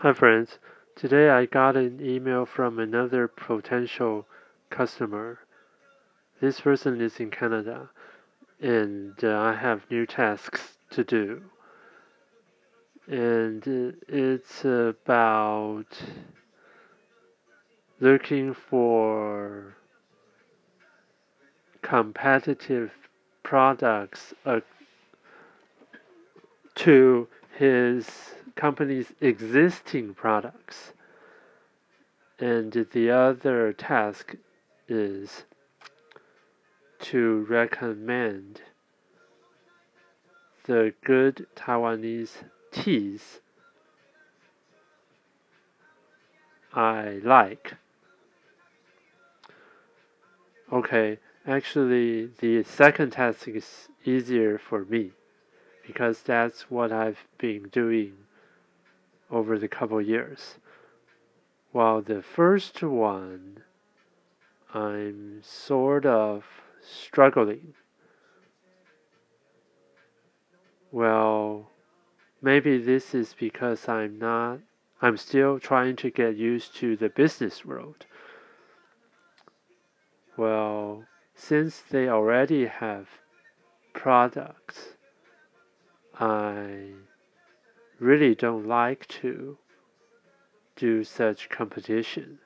Hi friends, today I got an email from another potential customer. This person is in Canada and uh, I have new tasks to do. And it's about looking for competitive products uh, to his company's existing products. And the other task is to recommend the good Taiwanese teas I like. Okay, actually, the second task is easier for me because that's what I've been doing over the couple years. While the first one, I'm sort of struggling. Well, maybe this is because I'm not, I'm still trying to get used to the business world. Well, since they already have products, I really don't like to do such competition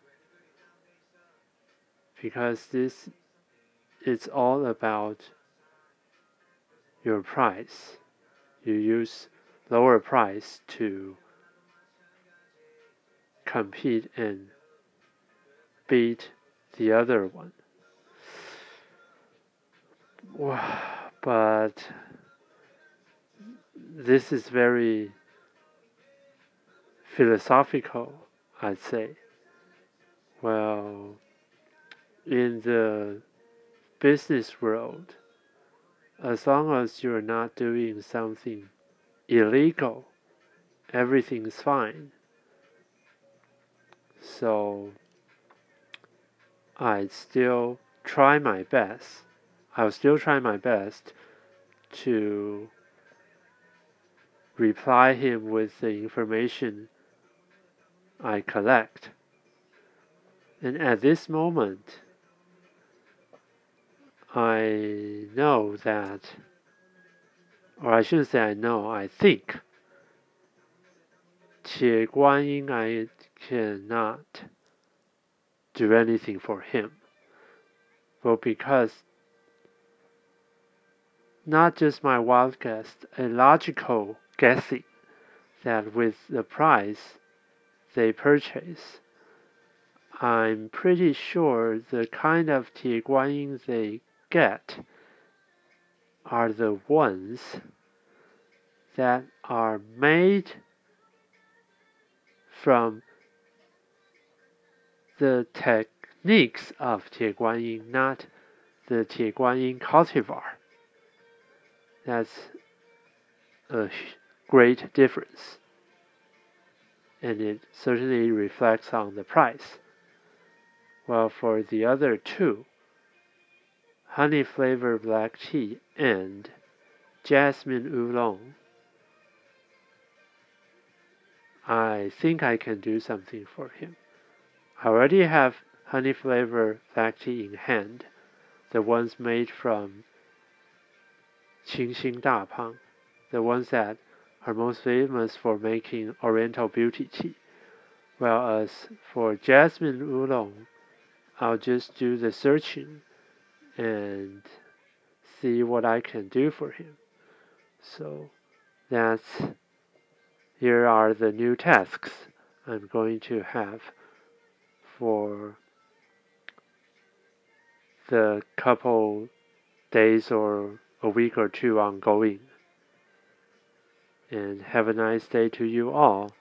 because this it's all about your price. You use lower price to compete and beat the other one. But this is very philosophical, I'd say. Well, in the business world, as long as you're not doing something illegal, everything's fine. So I still try my best. I'll still try my best to reply him with the information I collect. And at this moment, I know that, or I shouldn't say I know, I think, Tie Guanyin, I cannot do anything for him. Well, because not just my wild guess, a logical guessing that with the price they purchase. I'm pretty sure the kind of tea they get are the ones that are made from the techniques of Tie not the Tie cultivar. That's a great difference. And it certainly reflects on the price. Well, for the other two, honey flavored black tea and jasmine oolong, I think I can do something for him. I already have honey flavored black tea in hand, the ones made from Qingxin Dapang the ones that are most famous for making Oriental Beauty Tea. Whereas for Jasmine Oolong, I'll just do the searching and see what I can do for him. So that's here are the new tasks I'm going to have for the couple days or a week or two ongoing and have a nice day to you all.